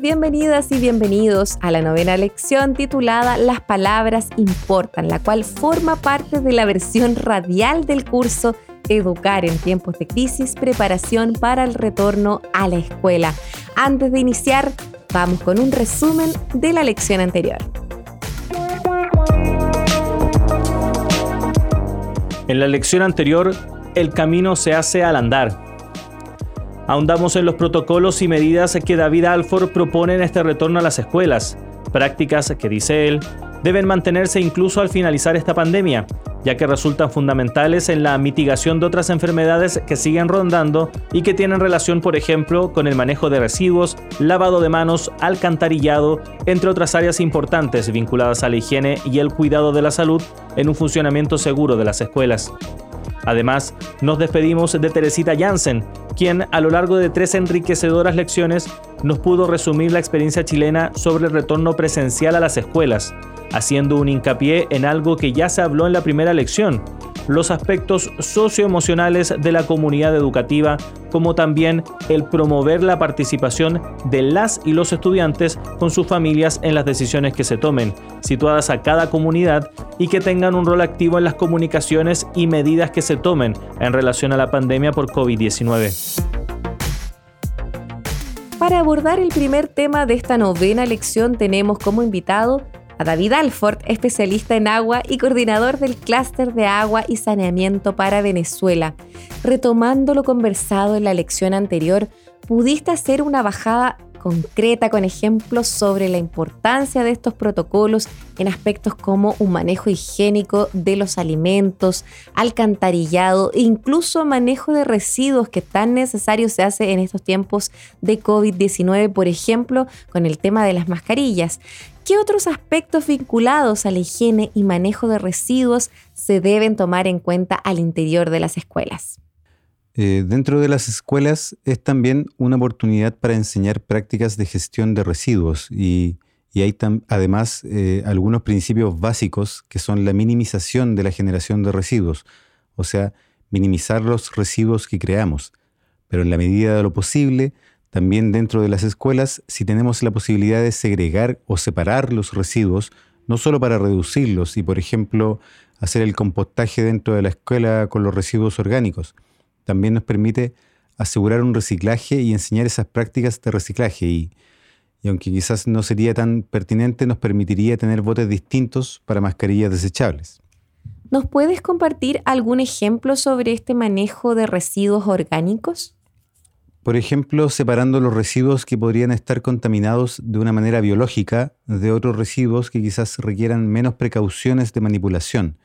Bienvenidas y bienvenidos a la novena lección titulada Las palabras importan, la cual forma parte de la versión radial del curso Educar en tiempos de crisis, preparación para el retorno a la escuela. Antes de iniciar, vamos con un resumen de la lección anterior. En la lección anterior, el camino se hace al andar Ahondamos en los protocolos y medidas que David Alford propone en este retorno a las escuelas, prácticas que, dice él, deben mantenerse incluso al finalizar esta pandemia, ya que resultan fundamentales en la mitigación de otras enfermedades que siguen rondando y que tienen relación, por ejemplo, con el manejo de residuos, lavado de manos, alcantarillado, entre otras áreas importantes vinculadas a la higiene y el cuidado de la salud en un funcionamiento seguro de las escuelas. Además, nos despedimos de Teresita Jansen, quien a lo largo de tres enriquecedoras lecciones nos pudo resumir la experiencia chilena sobre el retorno presencial a las escuelas, haciendo un hincapié en algo que ya se habló en la primera lección, los aspectos socioemocionales de la comunidad educativa, como también el promover la participación de las y los estudiantes con sus familias en las decisiones que se tomen, situadas a cada comunidad y que tengan un rol activo en las comunicaciones y medidas que se tomen en relación a la pandemia por COVID-19. Para abordar el primer tema de esta novena lección tenemos como invitado a David Alford, especialista en agua y coordinador del clúster de agua y saneamiento para Venezuela. Retomando lo conversado en la lección anterior, pudiste hacer una bajada concreta con ejemplos sobre la importancia de estos protocolos en aspectos como un manejo higiénico de los alimentos, alcantarillado e incluso manejo de residuos que tan necesario se hace en estos tiempos de COVID-19, por ejemplo, con el tema de las mascarillas. ¿Qué otros aspectos vinculados a la higiene y manejo de residuos se deben tomar en cuenta al interior de las escuelas? Eh, dentro de las escuelas es también una oportunidad para enseñar prácticas de gestión de residuos y, hay además eh, algunos principios básicos que son la minimización de la generación de residuos, o sea, minimizar los residuos que creamos, pero en la medida de lo posible también dentro de las escuelas, si tenemos la posibilidad de segregar o separar los residuos, no solo para reducirlos y, por ejemplo, hacer el compostaje dentro de la escuela con los residuos orgánicos, también nos permite asegurar un reciclaje y enseñar esas prácticas de reciclaje y, y aunque quizás no sería tan pertinente, nos permitiría tener botes distintos para mascarillas desechables. ¿Nos puedes compartir algún ejemplo sobre este manejo de residuos orgánicos? Por ejemplo, separando los residuos que podrían estar contaminados de una manera biológica de otros residuos que quizás requieran menos precauciones de manipulación.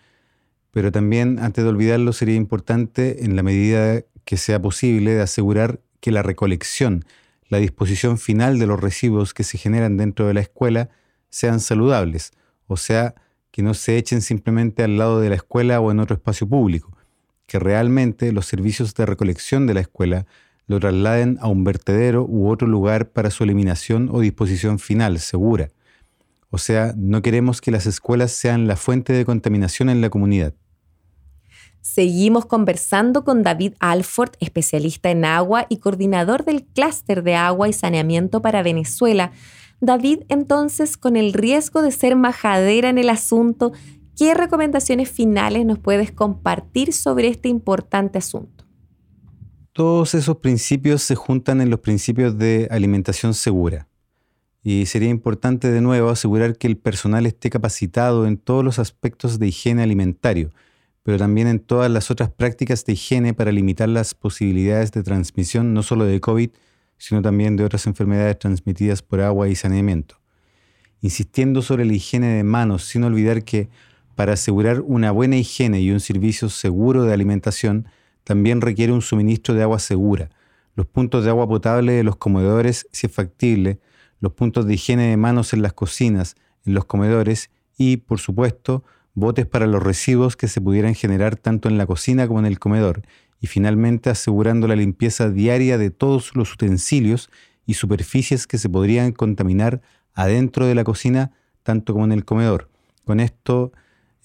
Pero también, antes de olvidarlo, sería importante, en la medida que sea posible, asegurar que la recolección, la disposición final de los residuos que se generan dentro de la escuela sean saludables, o sea, que no se echen simplemente al lado de la escuela o en otro espacio público, que realmente los servicios de recolección de la escuela lo trasladen a un vertedero u otro lugar para su eliminación o disposición final, segura. O sea, no queremos que las escuelas sean la fuente de contaminación en la comunidad. Seguimos conversando con David Alford, especialista en agua y coordinador del clúster de agua y saneamiento para Venezuela. David, entonces, con el riesgo de ser majadera en el asunto, ¿qué recomendaciones finales nos puedes compartir sobre este importante asunto? Todos esos principios se juntan en los principios de alimentación segura. Y sería importante de nuevo asegurar que el personal esté capacitado en todos los aspectos de higiene alimentario, pero también en todas las otras prácticas de higiene para limitar las posibilidades de transmisión no solo de COVID, sino también de otras enfermedades transmitidas por agua y saneamiento. Insistiendo sobre la higiene de manos, sin olvidar que para asegurar una buena higiene y un servicio seguro de alimentación, también requiere un suministro de agua segura, los puntos de agua potable de los comedores si es factible, los puntos de higiene de manos en las cocinas, en los comedores y, por supuesto, botes para los residuos que se pudieran generar tanto en la cocina como en el comedor, y finalmente asegurando la limpieza diaria de todos los utensilios y superficies que se podrían contaminar adentro de la cocina tanto como en el comedor. Con esto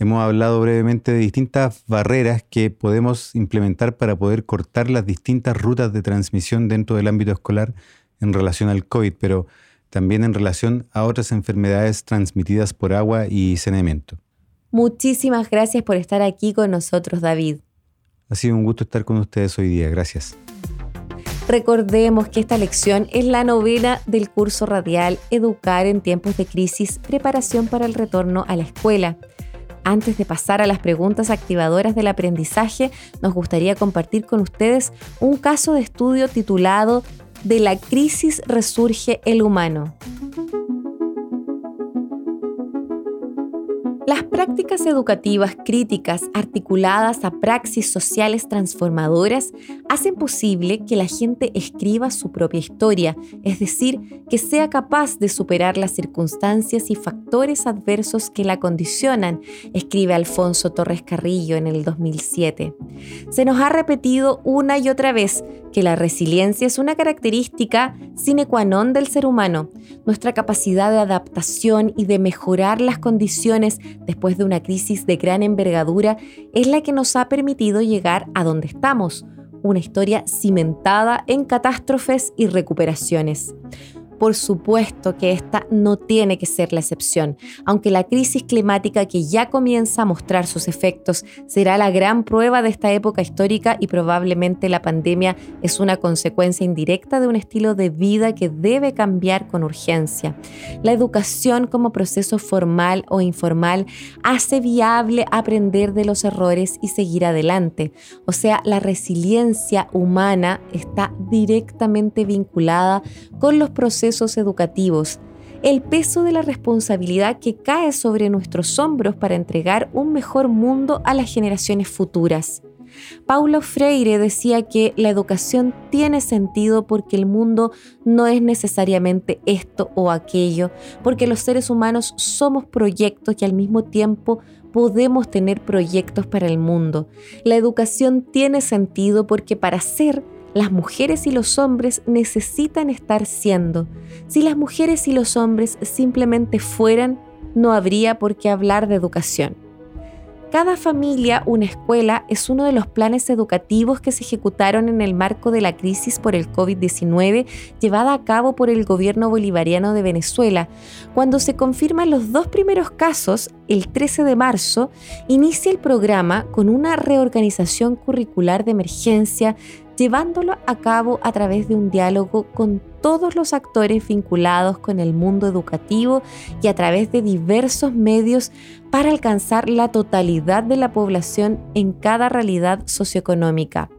hemos hablado brevemente de distintas barreras que podemos implementar para poder cortar las distintas rutas de transmisión dentro del ámbito escolar en relación al COVID, pero también en relación a otras enfermedades transmitidas por agua y saneamiento. Muchísimas gracias por estar aquí con nosotros, David. Ha sido un gusto estar con ustedes hoy día. Gracias. Recordemos que esta lección es la novena del curso radial Educar en tiempos de crisis, preparación para el retorno a la escuela. Antes de pasar a las preguntas activadoras del aprendizaje, nos gustaría compartir con ustedes un caso de estudio titulado De la crisis resurge el humano. Las prácticas educativas críticas articuladas a praxis sociales transformadoras hacen posible que la gente escriba su propia historia, es decir, que sea capaz de superar las circunstancias y factores adversos que la condicionan, escribe Alfonso Torres Carrillo en el 2007. Se nos ha repetido una y otra vez que la resiliencia es una característica sine qua non del ser humano. Nuestra capacidad de adaptación y de mejorar las condiciones después de una crisis de gran envergadura es la que nos ha permitido llegar a donde estamos, una historia cimentada en catástrofes y recuperaciones. Por supuesto que esta no tiene que ser la excepción, aunque la crisis climática que ya comienza a mostrar sus efectos será la gran prueba de esta época histórica y probablemente la pandemia es una consecuencia indirecta de un estilo de vida que debe cambiar con urgencia. La educación como proceso formal o informal hace viable aprender de los errores y seguir adelante. O sea, la resiliencia humana está directamente vinculada con los procesos educativos, el peso de la responsabilidad que cae sobre nuestros hombros para entregar un mejor mundo a las generaciones futuras. Paulo Freire decía que la educación tiene sentido porque el mundo no es necesariamente esto o aquello, porque los seres humanos somos proyectos y al mismo tiempo podemos tener proyectos para el mundo. La educación tiene sentido porque para ser las mujeres y los hombres necesitan estar siendo. Si las mujeres y los hombres simplemente fueran, no habría por qué hablar de educación. Cada familia, una escuela, es uno de los planes educativos que se ejecutaron en el marco de la crisis por el COVID-19 llevada a cabo por el gobierno bolivariano de Venezuela. Cuando se confirman los dos primeros casos, el 13 de marzo, inicia el programa con una reorganización curricular de emergencia, llevándolo a cabo a través de un diálogo con todos los actores vinculados con el mundo educativo y a través de diversos medios para alcanzar la totalidad de la población en cada realidad socioeconómica.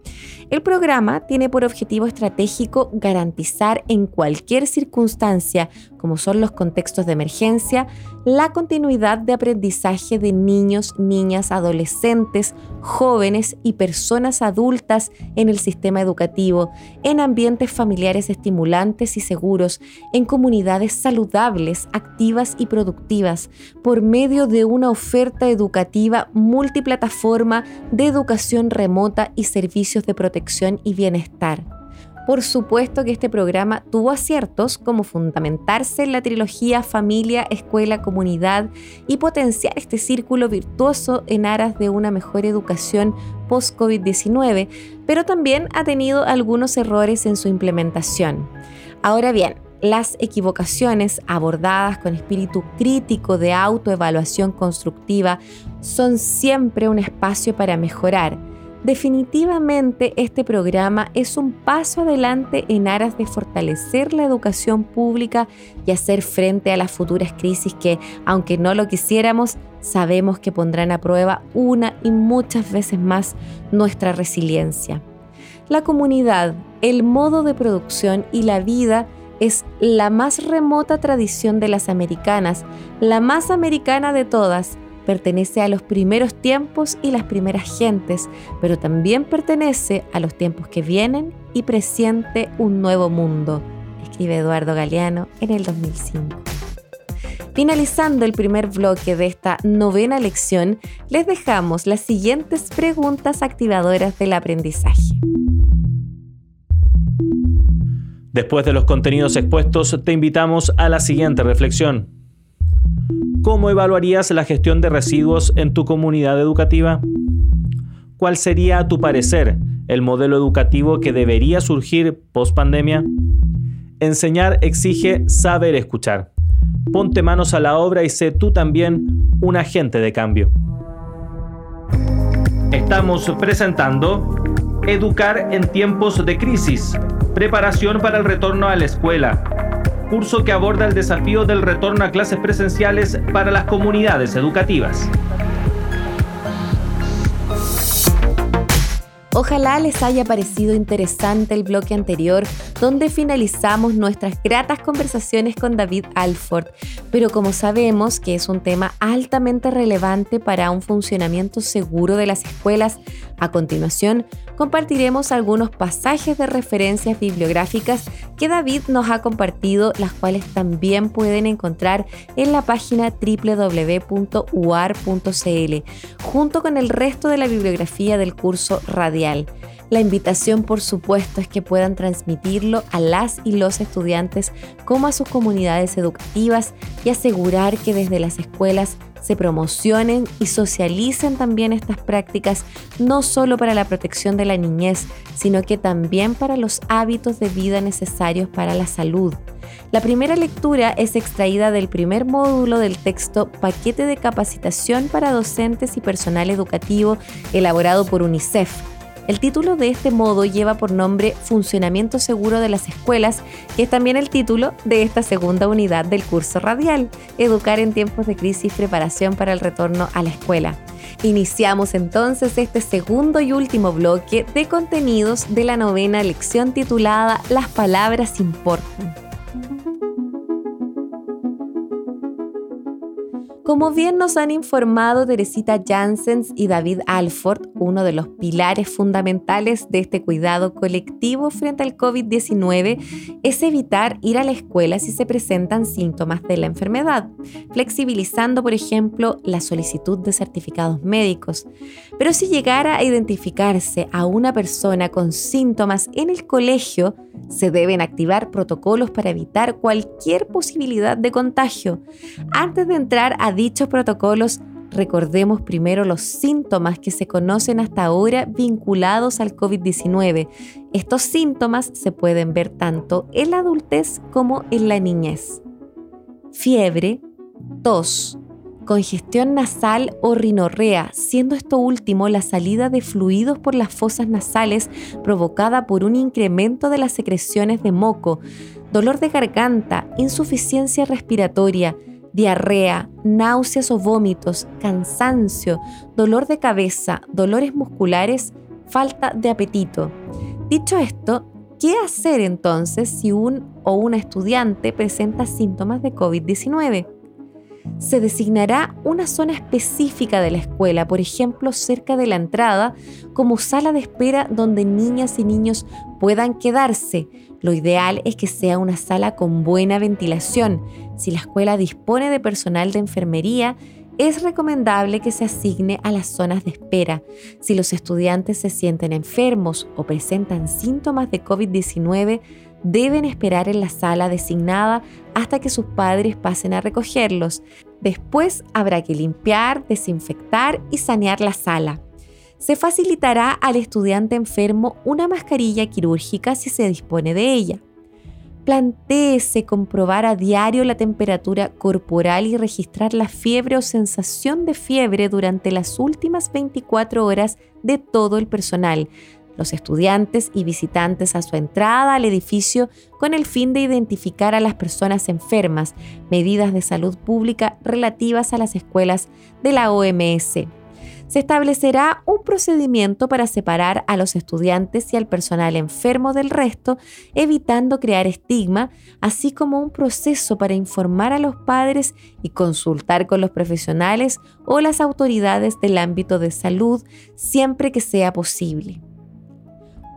El programa tiene por objetivo estratégico garantizar en cualquier circunstancia, como son los contextos de emergencia, la continuidad de aprendizaje de niños, niñas, adolescentes, jóvenes y personas adultas en el sistema educativo, en ambientes familiares estimulantes y seguros, en comunidades saludables, activas y productivas, por medio de una oferta educativa multiplataforma de educación remota y servicios de protección y bienestar. Por supuesto que este programa tuvo aciertos como fundamentarse en la trilogía familia, escuela, comunidad y potenciar este círculo virtuoso en aras de una mejor educación post-COVID-19, pero también ha tenido algunos errores en su implementación. Ahora bien, las equivocaciones abordadas con espíritu crítico de autoevaluación constructiva son siempre un espacio para mejorar Definitivamente este programa es un paso adelante en aras de fortalecer la educación pública y hacer frente a las futuras crisis que, aunque no lo quisiéramos, sabemos que pondrán a prueba una y muchas veces más nuestra resiliencia. La comunidad, el modo de producción y la vida es la más remota tradición de las americanas, la más americana de todas, pertenece a los primeros tiempos y las primeras gentes, pero también pertenece a los tiempos que vienen y presiente un nuevo mundo, escribe Eduardo Galeano en el 2005. Finalizando el primer bloque de esta novena lección, les dejamos las siguientes preguntas activadoras del aprendizaje. Después de los contenidos expuestos, te invitamos a la siguiente reflexión. ¿Cómo evaluarías la gestión de residuos en tu comunidad educativa? ¿Cuál sería, a tu parecer, el modelo educativo que debería surgir post pandemia? Enseñar exige saber escuchar. Ponte manos a la obra y sé tú también un agente de cambio. Estamos presentando Educar en tiempos de crisis Preparación para el retorno a la escuela. Curso que aborda el desafío del retorno a clases presenciales para las comunidades educativas. Ojalá les haya parecido interesante el bloque anterior, donde finalizamos nuestras gratas conversaciones con David Alford, pero como sabemos que es un tema altamente relevante para un funcionamiento seguro de las escuelas, a continuación compartiremos algunos pasajes de referencias bibliográficas que David nos ha compartido, las cuales también pueden encontrar en la página www.uar.cl, junto con el resto de la bibliografía del curso radial. La invitación, por supuesto, es que puedan transmitirlo a las y los estudiantes como a sus comunidades educativas y asegurar que desde las escuelas se promocionen y socialicen también estas prácticas, no solo para la protección de la niñez, sino que también para los hábitos de vida necesarios para la salud. La primera lectura es extraída del primer módulo del texto Paquete de capacitación para docentes y personal educativo elaborado por UNICEF el título de este modo lleva por nombre Funcionamiento Seguro de las Escuelas, que es también el título de esta segunda unidad del curso radial, Educar en tiempos de crisis, preparación para el retorno a la escuela. Iniciamos entonces este segundo y último bloque de contenidos de la novena lección titulada Las palabras importan. Como bien nos han informado Teresita Janssens y David Alford, uno de los pilares fundamentales de este cuidado colectivo frente al COVID-19 es evitar ir a la escuela si se presentan síntomas de la enfermedad, flexibilizando, por ejemplo, la solicitud de certificados médicos. Pero si llegara a identificarse a una persona con síntomas en el colegio, se deben activar protocolos para evitar cualquier posibilidad de contagio. Antes de entrar a dichos protocolos, recordemos primero los síntomas que se conocen hasta ahora vinculados al COVID-19. Estos síntomas se pueden ver tanto en la adultez como en la niñez. Fiebre, tos, congestión nasal o rinorrea, siendo esto último la salida de fluidos por las fosas nasales provocada por un incremento de las secreciones de moco, dolor de garganta, insuficiencia respiratoria, diarrea, náuseas o vómitos, cansancio, dolor de cabeza, dolores musculares, falta de apetito. Dicho esto, ¿qué hacer entonces si un o una estudiante presenta síntomas de COVID-19? Se designará una zona específica de la escuela, por ejemplo, cerca de la entrada, como sala de espera donde niñas y niños puedan quedarse. Lo ideal es que sea una sala con buena ventilación. Si la escuela dispone de personal de enfermería, es recomendable que se asigne a las zonas de espera. Si los estudiantes se sienten enfermos o presentan síntomas de COVID-19, deben esperar en la sala designada hasta que sus padres pasen a recogerlos. Después habrá que limpiar, desinfectar y sanear la sala. Se facilitará al estudiante enfermo una mascarilla quirúrgica si se dispone de ella. Plantéese comprobar a diario la temperatura corporal y registrar la fiebre o sensación de fiebre durante las últimas 24 horas de todo el personal, los estudiantes y visitantes a su entrada al edificio con el fin de identificar a las personas enfermas, medidas de salud pública relativas a las escuelas de la OMS. se establecerá un procedimiento para separar a los estudiantes y al personal enfermo del resto, evitando crear estigma, así como un proceso para informar a los padres y consultar con los profesionales o las autoridades del ámbito de salud siempre que sea posible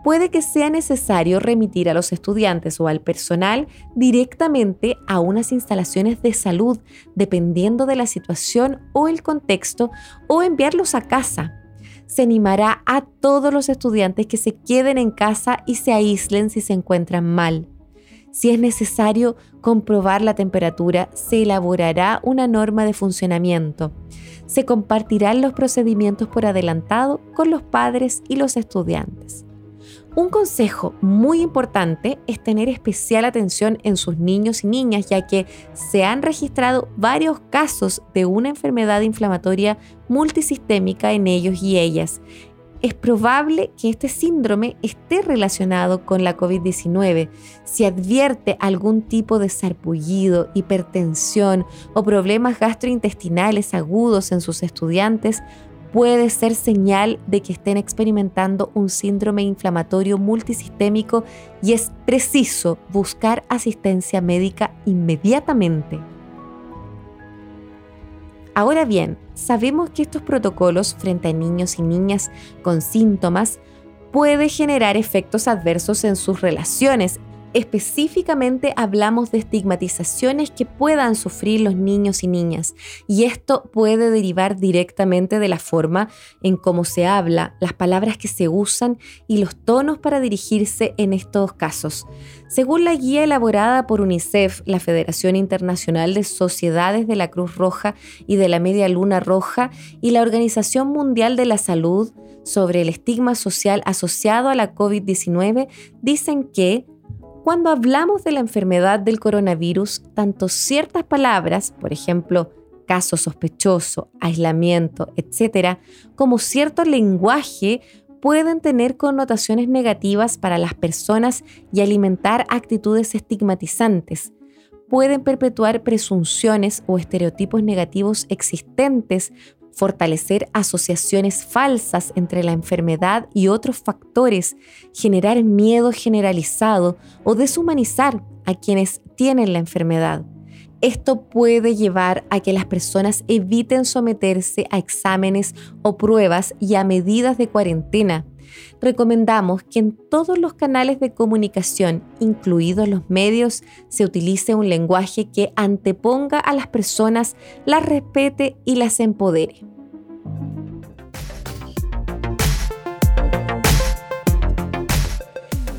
puede que sea necesario remitir a los estudiantes o al personal directamente a unas instalaciones de salud, dependiendo de la situación o el contexto, o enviarlos a casa. Se animará a todos los estudiantes que se queden en casa y se aíslen si se encuentran mal. Si es necesario comprobar la temperatura, se elaborará una norma de funcionamiento. Se compartirán los procedimientos por adelantado con los padres y los estudiantes. Un consejo muy importante es tener especial atención en sus niños y niñas, ya que se han registrado varios casos de una enfermedad inflamatoria multisistémica en ellos y ellas. Es probable que este síndrome esté relacionado con la COVID-19. Si advierte algún tipo de sarpullido, hipertensión o problemas gastrointestinales agudos en sus estudiantes, puede ser señal de que estén experimentando un síndrome inflamatorio multisistémico y es preciso buscar asistencia médica inmediatamente. Ahora bien, sabemos que estos protocolos frente a niños y niñas con síntomas puede generar efectos adversos en sus relaciones Específicamente hablamos de estigmatizaciones que puedan sufrir los niños y niñas y esto puede derivar directamente de la forma en cómo se habla, las palabras que se usan y los tonos para dirigirse en estos casos. Según la guía elaborada por UNICEF, la Federación Internacional de Sociedades de la Cruz Roja y de la Media Luna Roja y la Organización Mundial de la Salud sobre el estigma social asociado a la COVID-19, dicen que cuando hablamos de la enfermedad del coronavirus, tanto ciertas palabras, por ejemplo, caso sospechoso, aislamiento, etc., como cierto lenguaje pueden tener connotaciones negativas para las personas y alimentar actitudes estigmatizantes. Pueden perpetuar presunciones o estereotipos negativos existentes fortalecer asociaciones falsas entre la enfermedad y otros factores, generar miedo generalizado o deshumanizar a quienes tienen la enfermedad. Esto puede llevar a que las personas eviten someterse a exámenes o pruebas y a medidas de cuarentena. Recomendamos que en todos los canales de comunicación, incluidos los medios, se utilice un lenguaje que anteponga a las personas, las respete y las empodere.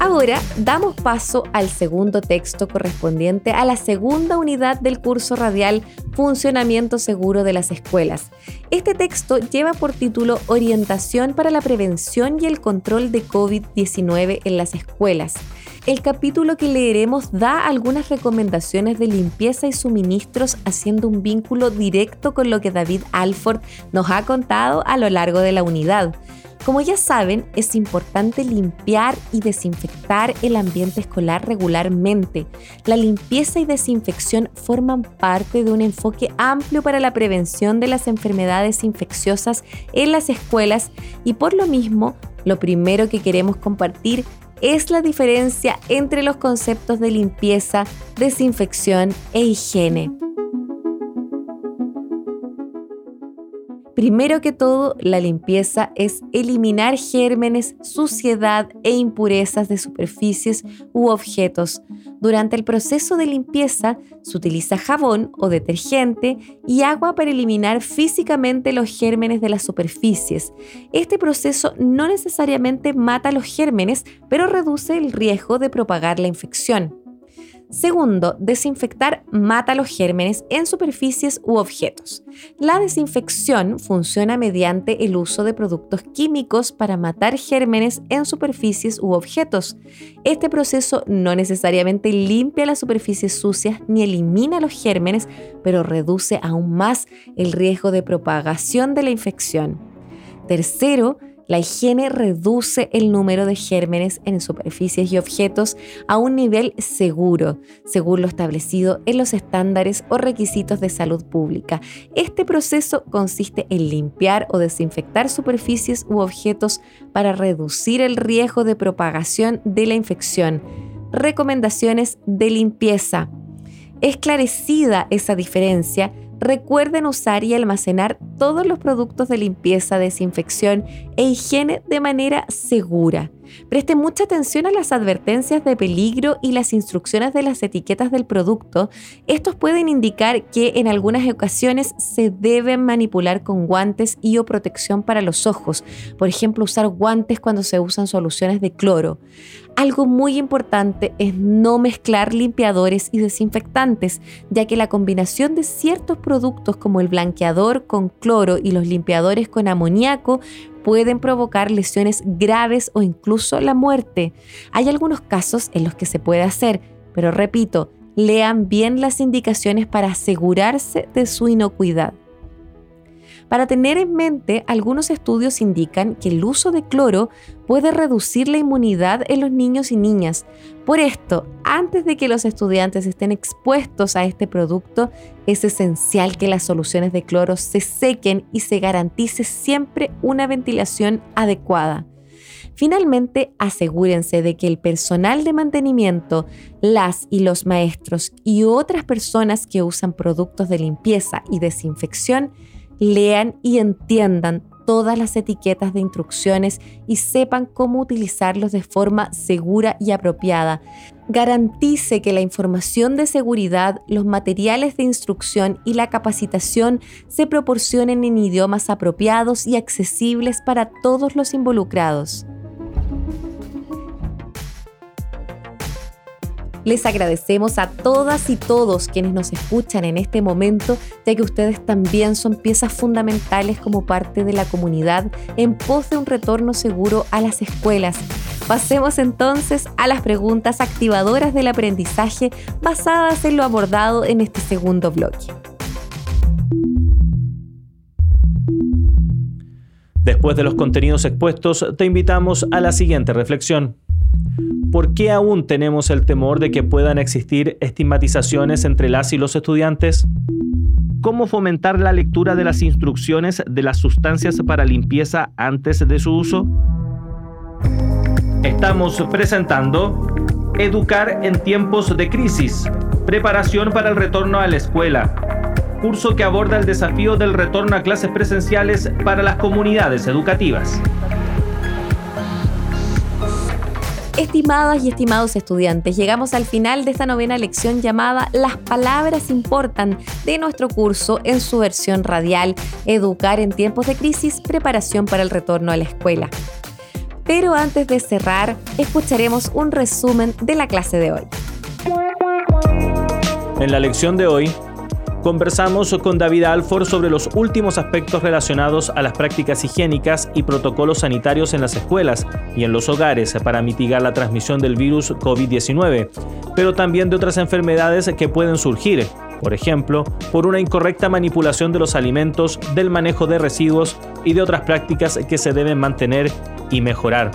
Ahora damos paso al segundo texto correspondiente a la segunda unidad del curso radial Funcionamiento Seguro de las Escuelas. Este texto lleva por título Orientación para la Prevención y el Control de COVID-19 en las Escuelas. El capítulo que leeremos da algunas recomendaciones de limpieza y suministros haciendo un vínculo directo con lo que David Alford nos ha contado a lo largo de la unidad. Como ya saben, es importante limpiar y desinfectar el ambiente escolar regularmente. La limpieza y desinfección forman parte de un enfoque amplio para la prevención de las enfermedades infecciosas en las escuelas y por lo mismo, lo primero que queremos compartir es la diferencia entre los conceptos de limpieza, desinfección e higiene. Primero que todo, la limpieza es eliminar gérmenes, suciedad e impurezas de superficies u objetos. Durante el proceso de limpieza se utiliza jabón o detergente y agua para eliminar físicamente los gérmenes de las superficies. Este proceso no necesariamente mata los gérmenes, pero reduce el riesgo de propagar la infección. Segundo, desinfectar mata los gérmenes en superficies u objetos. La desinfección funciona mediante el uso de productos químicos para matar gérmenes en superficies u objetos. Este proceso no necesariamente limpia las superficies sucias ni elimina los gérmenes, pero reduce aún más el riesgo de propagación de la infección. Tercero, La higiene reduce el número de gérmenes en superficies y objetos a un nivel seguro, según lo establecido en los estándares o requisitos de salud pública. Este proceso consiste en limpiar o desinfectar superficies u objetos para reducir el riesgo de propagación de la infección. Recomendaciones de limpieza. Esclarecida esa diferencia, Recuerden usar y almacenar todos los productos de limpieza, desinfección e higiene de manera segura. Presten mucha atención a las advertencias de peligro y las instrucciones de las etiquetas del producto. Estos pueden indicar que en algunas ocasiones se deben manipular con guantes y o protección para los ojos. Por ejemplo, usar guantes cuando se usan soluciones de cloro. Algo muy importante es no mezclar limpiadores y desinfectantes, ya que la combinación de ciertos productos como el blanqueador con cloro y los limpiadores con amoníaco pueden provocar lesiones graves o incluso la muerte. Hay algunos casos en los que se puede hacer, pero repito, lean bien las indicaciones para asegurarse de su inocuidad. Para tener en mente, algunos estudios indican que el uso de cloro puede reducir la inmunidad en los niños y niñas. Por esto, antes de que los estudiantes estén expuestos a este producto, es esencial que las soluciones de cloro se sequen y se garantice siempre una ventilación adecuada. Finalmente, asegúrense de que el personal de mantenimiento, las y los maestros y otras personas que usan productos de limpieza y desinfección lean y entiendan todas las etiquetas de instrucciones y sepan cómo utilizarlos de forma segura y apropiada. Garantice que la información de seguridad, los materiales de instrucción y la capacitación se proporcionen en idiomas apropiados y accesibles para todos los involucrados. Les agradecemos a todas y todos quienes nos escuchan en este momento, ya que ustedes también son piezas fundamentales como parte de la comunidad en pos de un retorno seguro a las escuelas. Pasemos entonces a las preguntas activadoras del aprendizaje basadas en lo abordado en este segundo bloque. Después de los contenidos expuestos, te invitamos a la siguiente reflexión. ¿Por qué aún tenemos el temor de que puedan existir estigmatizaciones entre las y los estudiantes? ¿Cómo fomentar la lectura de las instrucciones de las sustancias para limpieza antes de su uso? Estamos presentando Educar en tiempos de crisis, preparación para el retorno a la escuela, curso que aborda el desafío del retorno a clases presenciales para las comunidades educativas. Estimadas y estimados estudiantes, llegamos al final de esta novena lección llamada Las palabras importan de nuestro curso en su versión radial Educar en tiempos de crisis, preparación para el retorno a la escuela. Pero antes de cerrar, escucharemos un resumen de la clase de hoy. En la lección de hoy Conversamos con David Alford sobre los últimos aspectos relacionados a las prácticas higiénicas y protocolos sanitarios en las escuelas y en los hogares para mitigar la transmisión del virus COVID-19, pero también de otras enfermedades que pueden surgir, por ejemplo, por una incorrecta manipulación de los alimentos, del manejo de residuos y de otras prácticas que se deben mantener y mejorar.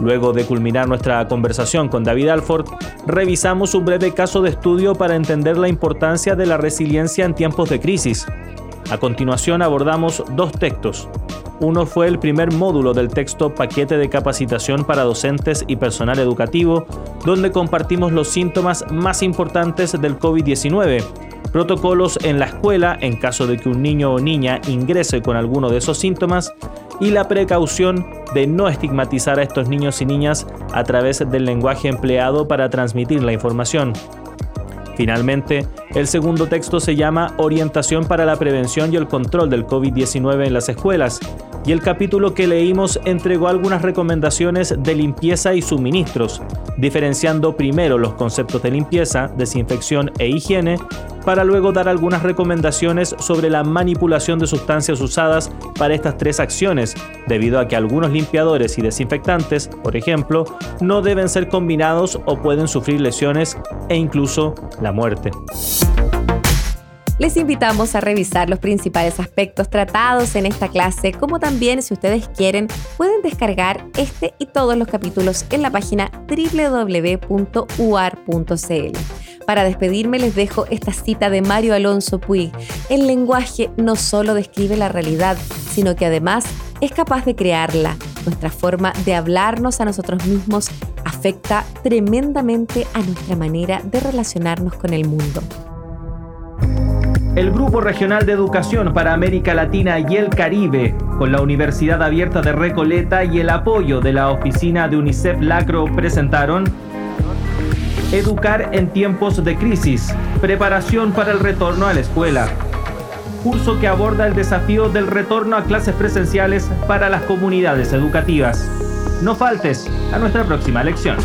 Luego de culminar nuestra conversación con David Alford, revisamos un breve caso de estudio para entender la importancia de la resiliencia en tiempos de crisis. A continuación abordamos dos textos. Uno fue el primer módulo del texto Paquete de capacitación para docentes y personal educativo, donde compartimos los síntomas más importantes del COVID-19 protocolos en la escuela en caso de que un niño o niña ingrese con alguno de esos síntomas y la precaución de no estigmatizar a estos niños y niñas a través del lenguaje empleado para transmitir la información. Finalmente, el segundo texto se llama Orientación para la prevención y el control del COVID-19 en las escuelas, y el capítulo que leímos entregó algunas recomendaciones de limpieza y suministros, diferenciando primero los conceptos de limpieza, desinfección e higiene, para luego dar algunas recomendaciones sobre la manipulación de sustancias usadas para estas tres acciones, debido a que algunos limpiadores y desinfectantes, por ejemplo, no deben ser combinados o pueden sufrir lesiones e incluso la muerte. Les invitamos a revisar los principales aspectos tratados en esta clase, como también, si ustedes quieren, pueden descargar este y todos los capítulos en la página www.uar.cl. Para despedirme les dejo esta cita de Mario Alonso Puig. El lenguaje no solo describe la realidad, sino que además es capaz de crearla. Nuestra forma de hablarnos a nosotros mismos afecta tremendamente a nuestra manera de relacionarnos con el mundo. El Grupo Regional de Educación para América Latina y el Caribe, con la Universidad Abierta de Recoleta y el apoyo de la oficina de UNICEF Lacro, presentaron Educar en tiempos de crisis, preparación para el retorno a la escuela. Curso que aborda el desafío del retorno a clases presenciales para las comunidades educativas. No faltes a nuestra próxima lección.